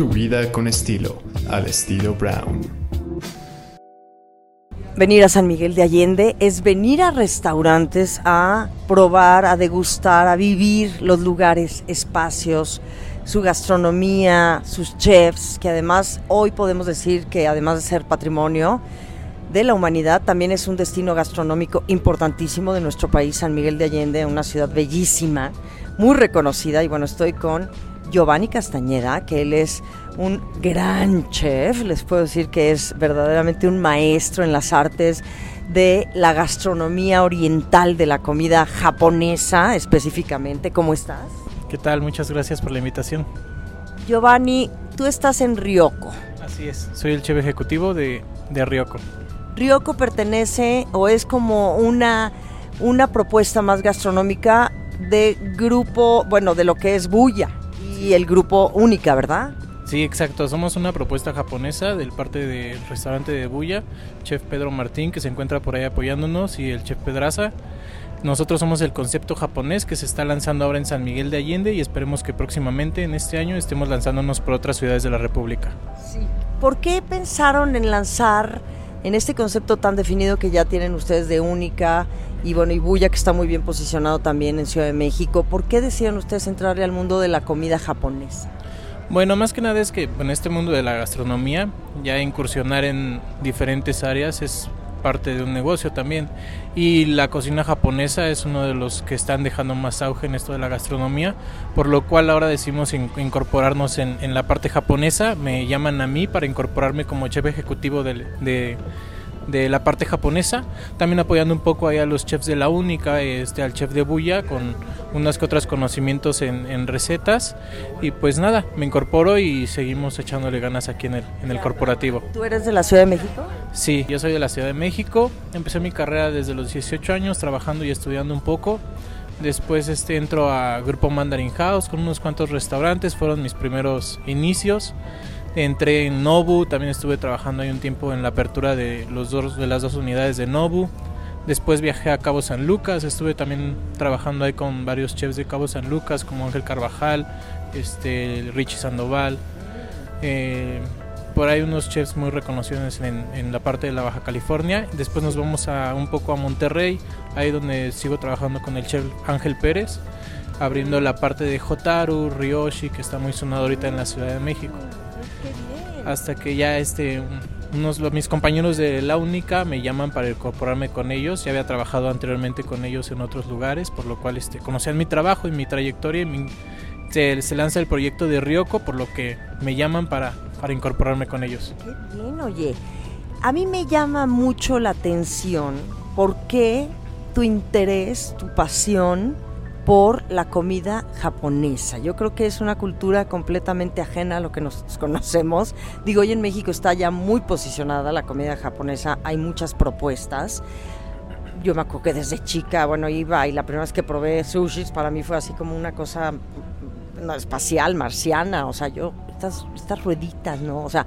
Tu vida con estilo, al estilo Brown. Venir a San Miguel de Allende es venir a restaurantes a probar, a degustar, a vivir los lugares, espacios, su gastronomía, sus chefs, que además hoy podemos decir que además de ser patrimonio de la humanidad, también es un destino gastronómico importantísimo de nuestro país, San Miguel de Allende, una ciudad bellísima, muy reconocida. Y bueno, estoy con Giovanni Castañeda, que él es un gran chef, les puedo decir que es verdaderamente un maestro en las artes de la gastronomía oriental, de la comida japonesa específicamente. ¿Cómo estás? ¿Qué tal? Muchas gracias por la invitación. Giovanni, tú estás en Ryoko. Así es, soy el chef ejecutivo de, de Ryoko. Ryoko pertenece o es como una, una propuesta más gastronómica de grupo, bueno, de lo que es Buya y el grupo Única, ¿verdad? Sí, exacto. Somos una propuesta japonesa del parte del restaurante de Buya, chef Pedro Martín, que se encuentra por ahí apoyándonos, y el chef Pedraza. Nosotros somos el concepto japonés que se está lanzando ahora en San Miguel de Allende y esperemos que próximamente en este año estemos lanzándonos por otras ciudades de la República. Sí. ¿Por qué pensaron en lanzar en este concepto tan definido que ya tienen ustedes de única y bueno, y Buya que está muy bien posicionado también en Ciudad de México, ¿por qué decían ustedes entrarle al mundo de la comida japonesa? Bueno, más que nada es que en este mundo de la gastronomía, ya incursionar en diferentes áreas es parte de un negocio también. Y la cocina japonesa es uno de los que están dejando más auge en esto de la gastronomía, por lo cual ahora decimos incorporarnos en, la parte japonesa. Me llaman a mí para incorporarme como chef ejecutivo de la parte japonesa, también apoyando un poco ahí a los chefs de la única, este, al chef de Buya con unas que otras conocimientos en, recetas y pues nada, me incorporo y seguimos echándole ganas aquí en el, en el corporativo. ¿Tú eres de la Ciudad de México? Sí, yo soy de la Ciudad de México, empecé mi carrera desde los 18 años trabajando y estudiando un poco. Después este, entro a Grupo Mandarin House con unos cuantos restaurantes, fueron mis primeros inicios. Entré en Nobu, también estuve trabajando ahí un tiempo en la apertura de, los dos, de las dos unidades de Nobu. Después viajé a Cabo San Lucas, estuve también trabajando ahí con varios chefs de Cabo San Lucas, como Ángel Carvajal, este, Richie Sandoval. Eh, por ahí unos chefs muy reconocidos en, la parte de la Baja California. Después nos vamos a, un poco a Monterrey, ahí donde sigo trabajando con el chef Ángel Pérez, abriendo la parte de Jotaru, Ryoshi, que está muy sonado ahorita en la Ciudad de México hasta que ya este unos mis compañeros de la única me llaman para incorporarme con ellos. Ya había trabajado anteriormente con ellos en otros lugares por lo cual este conocían mi trabajo y mi trayectoria y se, lanza el proyecto de Ryoko por lo que me llaman para para incorporarme con ellos. Qué bien oye. A mí me llama mucho la atención por qué tu interés tu pasión por la comida japonesa. Yo creo que es una cultura completamente ajena a lo que nos conocemos. Digo, hoy en México está ya muy posicionada la comida japonesa, hay muchas propuestas. Yo me acuerdo que desde chica, bueno, iba y la primera vez que probé sushis para mí fue así como una cosa espacial, marciana, o sea, yo, estas, estas rueditas, ¿no? O sea,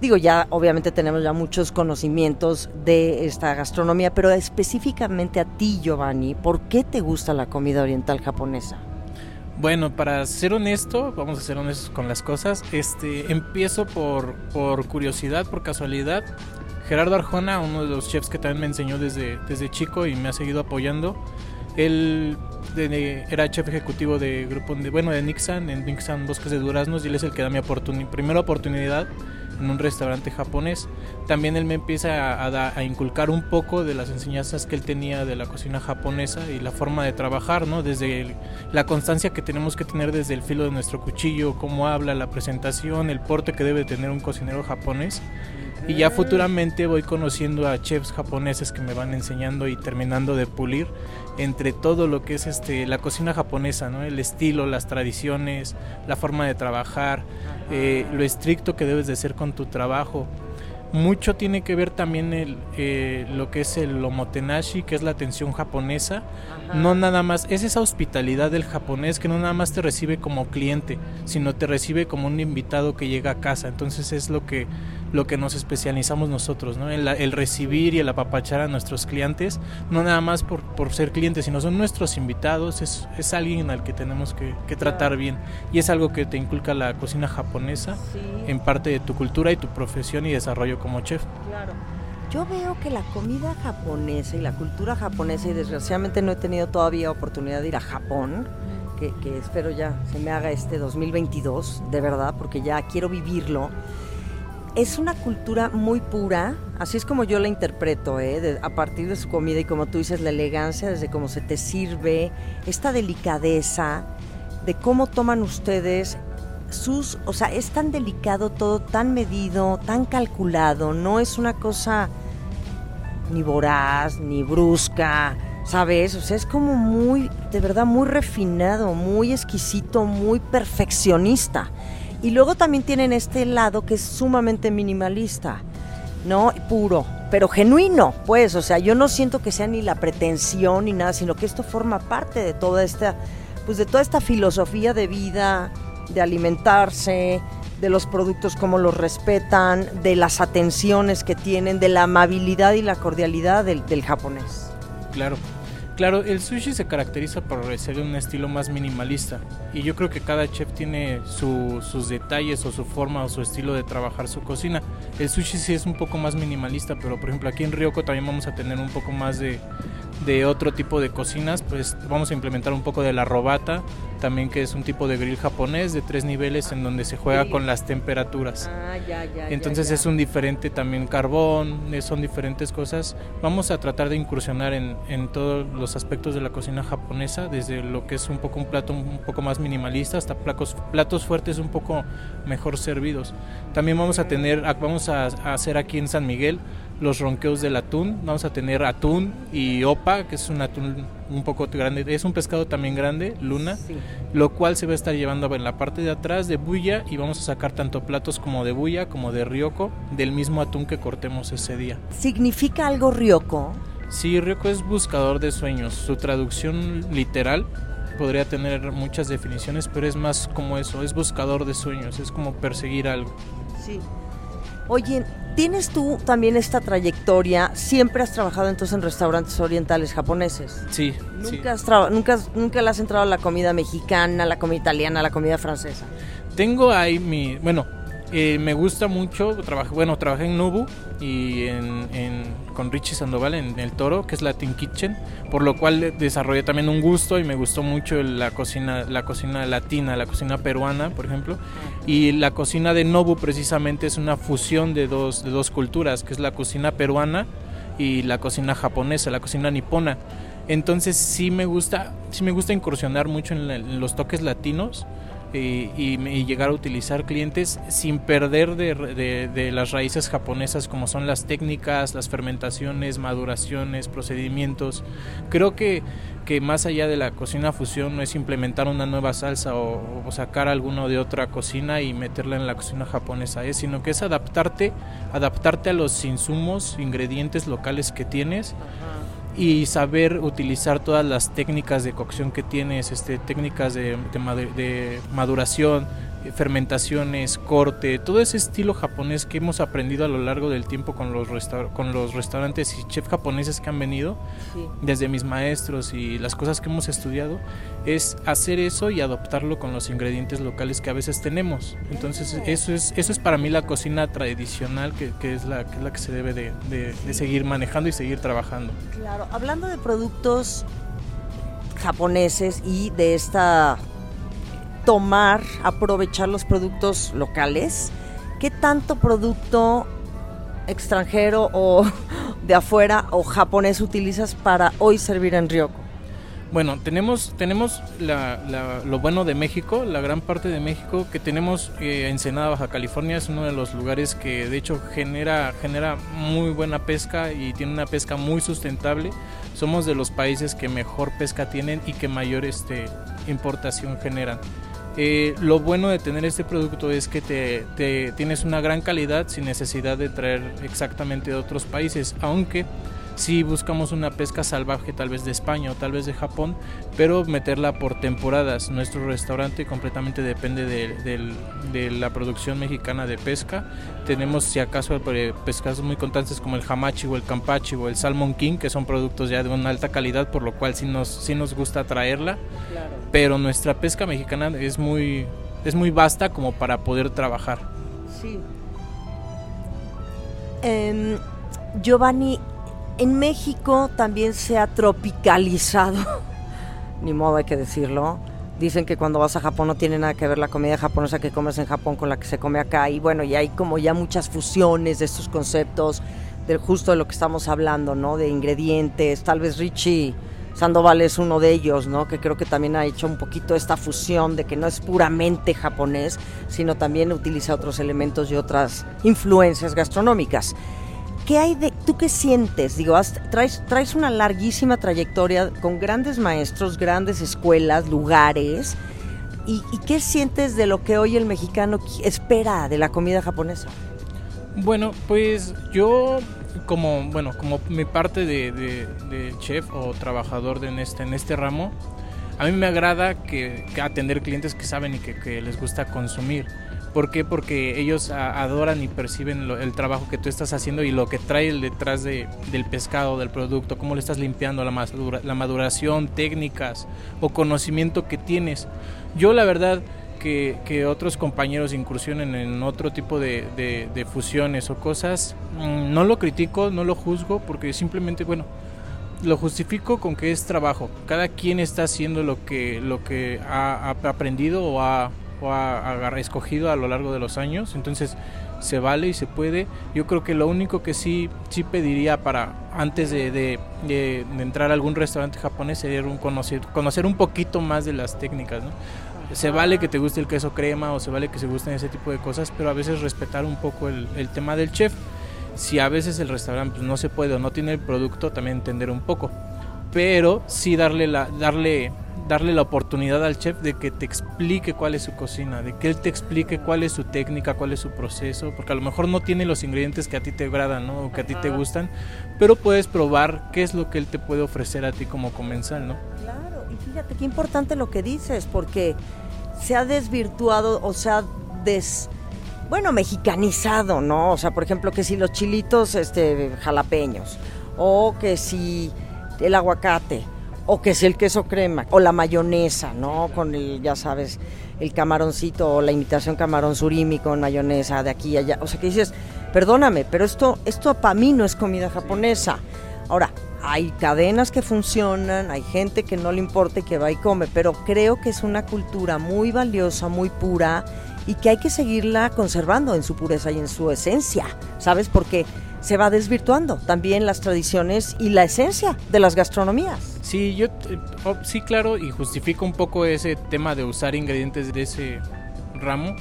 Digo, ya obviamente tenemos ya muchos conocimientos de esta gastronomía, pero específicamente a ti, Giovanni, ¿por qué te gusta la comida oriental japonesa? Bueno, para ser honesto, vamos a ser honestos con las cosas, este, empiezo por, por curiosidad, por casualidad. Gerardo Arjona, uno de los chefs que también me enseñó desde, desde chico y me ha seguido apoyando, él era chef ejecutivo de grupo de, bueno de Nixon en Nixon Bosques de Duraznos y él es el que da mi primera oportunidad en un restaurante japonés. También él me empieza a, inculcar un poco de las enseñanzas que él tenía de la cocina japonesa y la forma de trabajar, ¿no? Desde la constancia que tenemos que tener desde el filo de nuestro cuchillo, cómo habla, la presentación, el porte que debe tener un cocinero japonés. Y ya futuramente voy conociendo a chefs japoneses que me van enseñando y terminando de pulir entre todo lo que es este la cocina japonesa, ¿no? El estilo, las tradiciones, la forma de trabajar, eh, lo estricto que debes de ser con tu trabajo. Mucho tiene que ver también el, eh, lo que es el omotenashi, que es la atención japonesa. No nada más, es esa hospitalidad del japonés que no nada más te recibe como cliente, sino te recibe como un invitado que llega a casa. Entonces es lo que lo que nos especializamos nosotros, ¿no? El, el recibir y el apapachar a nuestros clientes, no nada más por, por ser clientes, sino son nuestros invitados, es, es alguien al que tenemos que, que tratar bien. Y es algo que te inculca la cocina japonesa Sí. en parte de tu cultura y tu profesión y desarrollo como chef. Claro. Yo veo que la comida japonesa y la cultura japonesa, y desgraciadamente no he tenido todavía oportunidad de ir a Japón, que, que espero ya se me haga este 2022, de verdad, porque ya quiero vivirlo. Es una cultura muy pura, así es como yo la interpreto, ¿eh? a partir de su comida y como tú dices, la elegancia, desde cómo se te sirve, esta delicadeza, de cómo toman ustedes sus, o sea, es tan delicado todo, tan medido, tan calculado, no es una cosa ni voraz, ni brusca, ¿sabes? O sea, es como muy, de verdad, muy refinado, muy exquisito, muy perfeccionista. Y luego también tienen este lado que es sumamente minimalista, ¿no? Puro, pero genuino, pues, o sea, yo no siento que sea ni la pretensión ni nada, sino que esto forma parte de toda esta, pues de toda esta filosofía de vida, de alimentarse, de los productos como los respetan, de las atenciones que tienen, de la amabilidad y la cordialidad del, del japonés. Claro. Claro, el sushi se caracteriza por ser un estilo más minimalista y yo creo que cada chef tiene su- sus detalles o su forma o su estilo de trabajar su cocina. El sushi sí es un poco más minimalista, pero por ejemplo aquí en Ryoko también vamos a tener un poco más de, de otro tipo de cocinas, pues vamos a implementar un poco de la robata, también que es un tipo de grill japonés de tres niveles en donde se juega Sí. con las temperaturas. Ah, ya, ya. Entonces es un diferente también carbón, son diferentes cosas. Vamos a tratar de incursionar en, en todos los aspectos de la cocina japonesa, desde lo que es un poco un plato un poco más minimalista hasta platos, platos fuertes un poco mejor servidos. También vamos a tener, vamos a, a hacer aquí en San Miguel los ronqueos del atún. Vamos a tener atún y opa, que es un atún un poco grande. Es un pescado también grande, luna Sí. lo cual se va a estar llevando en la parte de atrás de bulla y vamos a sacar tanto platos como de bulla como de ryoko del mismo atún que cortemos ese día. ¿Significa algo ryoko? Sí, ryoko es buscador de sueños. Su traducción literal podría tener muchas definiciones, pero es más como eso, es buscador de sueños, es como perseguir algo. Sí. Oye, ¿tienes tú también esta trayectoria? ¿Siempre has trabajado entonces en restaurantes orientales japoneses? Sí, sí. ¿Nunca, has traba- nunca, has- nunca le has entrado a la comida mexicana, la comida italiana, la comida francesa? Tengo ahí mi, bueno, eh, me gusta mucho, trabajé, bueno, trabajé en Nubu y en, con Richie Sandoval en El Toro, que es Latin Kitchen, por lo cual desarrollé también un gusto y me gustó mucho la cocina, la cocina latina, la cocina peruana, por ejemplo, y la cocina de Nobu precisamente es una fusión de dos, de dos culturas, que es la cocina peruana y la cocina japonesa, la cocina nipona. Entonces sí me gusta, sí me gusta incursionar mucho en los toques latinos y, y llegar a utilizar clientes sin perder de, de- de las raíces japonesas como son las técnicas, las fermentaciones, maduraciones, procedimientos. Creo que, que más allá de la cocina fusión no es implementar una nueva salsa o, o sacar alguno de otra cocina y meterla en la cocina japonesa, ¿eh? sino que es adaptarte, adaptarte a los insumos, ingredientes locales que tienes y saber utilizar todas las técnicas de cocción que tienes, este, técnicas de, de de maduración, fermentaciones, corte, todo ese estilo japonés que hemos aprendido a lo largo del tiempo con los, con los restaurantes y chefs japoneses que han venido, Sí. desde mis maestros y las cosas que hemos estudiado, es hacer eso y adoptarlo con los ingredientes locales que a veces tenemos. Entonces eso es, eso es para mí la cocina tradicional que, que es, la, que es la que se debe de, de- de seguir manejando y seguir trabajando. Claro, hablando de productos japoneses y de esta tomar, aprovechar los productos locales, ¿qué tanto producto extranjero o de afuera o japonés utilizas para hoy servir en Ryoko? Bueno, tenemos, tenemos la- la- lo bueno de México, la gran parte de México, que tenemos eh, Ensenada, Baja California, es uno de los lugares que de hecho genera, genera muy buena pesca y tiene una pesca muy sustentable. Somos de los países que mejor pesca tienen y que mayor este, importación generan. Eh, lo bueno de tener este producto es que te, te- tienes una gran calidad sin necesidad de traer exactamente de otros países, aunque si buscamos una pesca salvaje tal vez de España o tal vez de Japón, pero meterla por temporadas. Nuestro restaurante completamente depende de, la producción mexicana de pesca. Tenemos si acaso eh, pescados muy constantes como el hamachi o el campachi o el salmon king, que son productos ya de una alta calidad, por lo cual sí nos, sí nos gusta traerla. Pero nuestra pesca mexicana es muy, es muy vasta como para poder trabajar. Sí. Em, Giovanni, en México también se ha tropicalizado, ni modo hay que decirlo. Dicen que cuando vas a Japón no tiene nada que ver la comida japonesa que comes en Japón con la que se come acá. Y bueno, y hay como ya muchas fusiones de estos conceptos, del justo de lo que estamos hablando, ¿no? De ingredientes. Tal vez Richie Sandoval es uno de ellos, ¿no? Que creo que también ha hecho un poquito esta fusión de que no es puramente japonés, sino también utiliza otros elementos y otras influencias gastronómicas. ¿Qué hay de, tú qué sientes? Digo, traes, traes una larguísima trayectoria con grandes maestros, grandes escuelas, lugares. ¿Y, qué sientes de lo que hoy el mexicano espera de la comida japonesa? Bueno, pues yo como bueno como mi parte de, chef o trabajador de en este en este ramo a mí me agrada que, atender clientes que saben y que, que les gusta consumir ¿Por qué? Porque ellos adoran y perciben el trabajo que tú estás haciendo y lo que trae detrás de, del pescado, del producto, cómo le estás limpiando la, la maduración, técnicas o conocimiento que tienes. Yo la verdad que, que otros compañeros incursionen en otro tipo de, de, fusiones o cosas, mm, no lo critico, no lo juzgo, porque simplemente, bueno, lo justifico con que es trabajo. Cada quien está haciendo lo que, lo que ha aprendido o ha o ha, escogido a lo largo de los años. Entonces se vale y se puede. Yo creo que lo único que sí, sí pediría para antes de, de, entrar a algún restaurante japonés sería un conocer, conocer un poquito más de las técnicas. ¿no? Se vale que te guste el queso crema o se vale que se gusten ese tipo de cosas, pero a veces respetar un poco el, el tema del chef. Si a veces el restaurante pues, no se puede o no tiene el producto, también entender un poco. Pero sí darle, la, darle darle la oportunidad al chef de que te explique cuál es su cocina, de que él te explique cuál es su técnica, cuál es su proceso, porque a lo mejor no tiene los ingredientes que a ti te agradan, ¿no? O que a ti te gustan, pero puedes probar qué es lo que él te puede ofrecer a ti como comensal, ¿no? Claro, y fíjate qué importante lo que dices, porque se ha desvirtuado o se ha des bueno, mexicanizado, ¿no? O sea, por ejemplo, que si los chilitos este jalapeños o que si el aguacate o que es el queso crema, o la mayonesa, ¿no? Con el, ya sabes, el camaroncito o la imitación camarón surimi con mayonesa de aquí y allá. O sea que dices, perdóname, pero esto, esto para mí no es comida japonesa. Ahora, hay cadenas que funcionan, hay gente que no le importa y que va y come, pero creo que es una cultura muy valiosa, muy pura y que hay que seguirla conservando en su pureza y en su esencia, ¿sabes? Porque se va desvirtuando también las tradiciones y la esencia de las gastronomías. Sí, yo oh, sí, claro, y justifico un poco ese tema de usar ingredientes de ese ramo,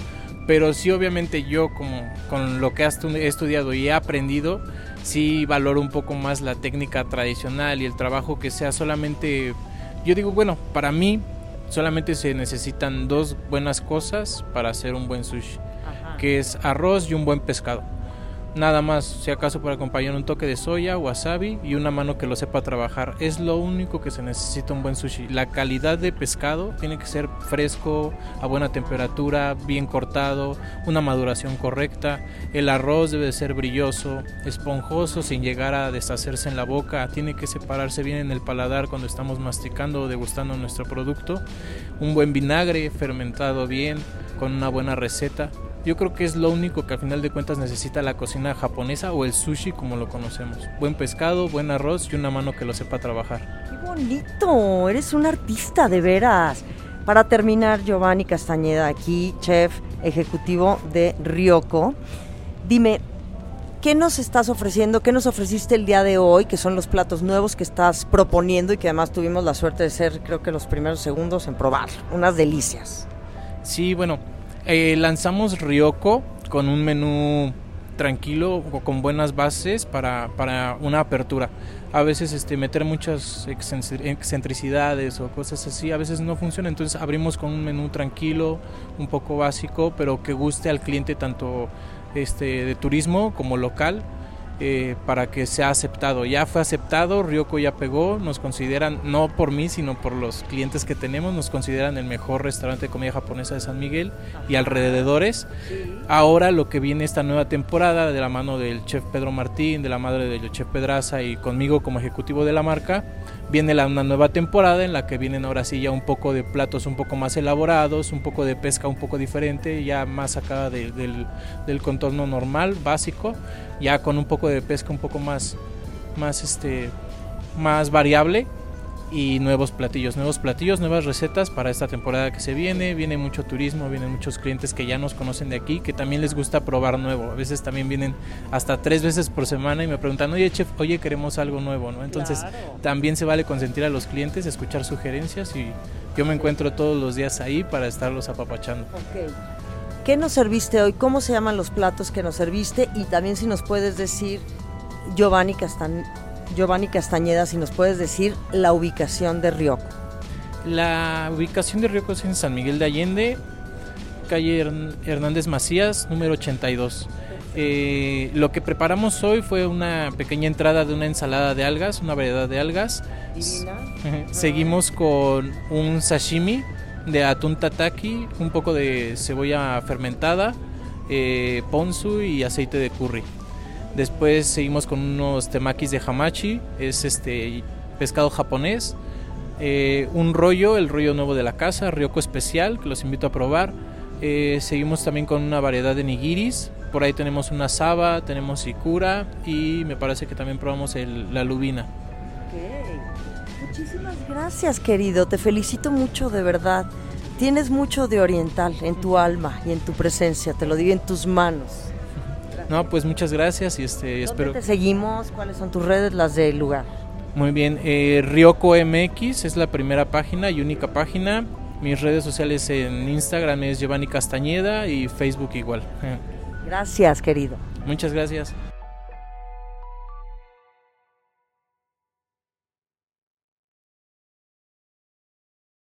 pero sí obviamente yo como con lo que he estudiado y he aprendido, sí valoro un poco más la técnica tradicional y el trabajo que sea solamente yo digo, bueno, para mí solamente se necesitan dos buenas cosas para hacer un buen sushi, que es arroz y un buen pescado Nada más, si acaso para acompañar un toque de soya, wasabi y una mano que lo sepa trabajar. Es lo único que se necesita un buen sushi. La calidad de pescado tiene que ser fresco, a buena temperatura, bien cortado, una maduración correcta. El arroz debe ser brilloso, esponjoso sin llegar a deshacerse en la boca. Tiene que separarse bien en el paladar cuando estamos masticando o degustando nuestro producto. Un buen vinagre fermentado bien, con una buena receta yo creo que es lo único que al final de cuentas necesita la cocina japonesa o el sushi como lo conocemos. Buen pescado, buen arroz y una mano que lo sepa trabajar. ¡Qué bonito! Eres un artista de veras. Para terminar, Giovanni Castañeda aquí, chef ejecutivo de Ryoko. Dime, ¿qué nos estás ofreciendo? ¿Qué nos ofreciste el día de hoy? Que son los platos nuevos que estás proponiendo y que además tuvimos la suerte de ser, creo que los primeros segundos en probar. Unas delicias. Sí, bueno, eh, lanzamos Ryoko con un menú tranquilo con buenas bases para, para, una apertura. A veces este, meter muchas excentricidades o cosas así a veces no funciona, entonces abrimos con un menú tranquilo, un poco básico, pero que guste al cliente tanto este, de turismo como local eh, para que sea aceptado. Ya fue aceptado, Ryoko ya pegó, nos consideran, no por mí, sino por los clientes que tenemos, nos consideran el mejor restaurante de comida japonesa de San Miguel y alrededores. Ahora lo que viene esta nueva temporada de la mano del chef Pedro Martín, de la madre del chef Pedraza y conmigo como ejecutivo de la marca, viene la, una nueva temporada en la que vienen ahora sí ya un poco de platos un poco más elaborados, un poco de pesca un poco diferente, ya más acá del, del contorno normal, básico ya con un poco de pesca un poco más, más, este, más variable y nuevos platillos, nuevos platillos, nuevas recetas para esta temporada que se viene. Viene mucho turismo, vienen muchos clientes que ya nos conocen de aquí, que también les gusta probar nuevo. A veces también vienen hasta tres veces por semana y me preguntan, oye chef, oye queremos algo nuevo, ¿no? Entonces también se vale consentir a los clientes, escuchar sugerencias y yo me encuentro todos los días ahí para estarlos apapachando. ¿Qué nos serviste hoy? ¿Cómo se llaman los platos que nos serviste? Y también si nos puedes decir, Giovanni, Giovanni Castañeda, si nos puedes decir la ubicación de Rioco. La ubicación de Rioco es en San Miguel de Allende, calle Hernández Macías, número 82. Eh, lo que preparamos hoy fue una pequeña entrada de una ensalada de algas, una variedad de algas. Seguimos con un sashimi de atún tataki, un poco de cebolla fermentada, eh, ponzu y aceite de curry. Después seguimos con unos temakis de hamachi, es este pescado japonés. Eh, un rollo, el rollo nuevo de la casa, ryoko especial, que los invito a probar. Eh, seguimos también con una variedad de nigiris. Por ahí tenemos una saba, tenemos ikura y me parece que también probamos la lubina. Muchísimas gracias, querido. Te felicito mucho, de verdad. Tienes mucho de oriental en tu alma y en tu presencia. Te lo digo en tus manos. No, pues muchas gracias y este espero. te seguimos? ¿Cuáles son tus redes, las del lugar? Muy bien, eh, Ryoko MX es la primera página y única página. Mis redes sociales en Instagram es Giovanni Castañeda y Facebook igual. Gracias, querido. Muchas gracias.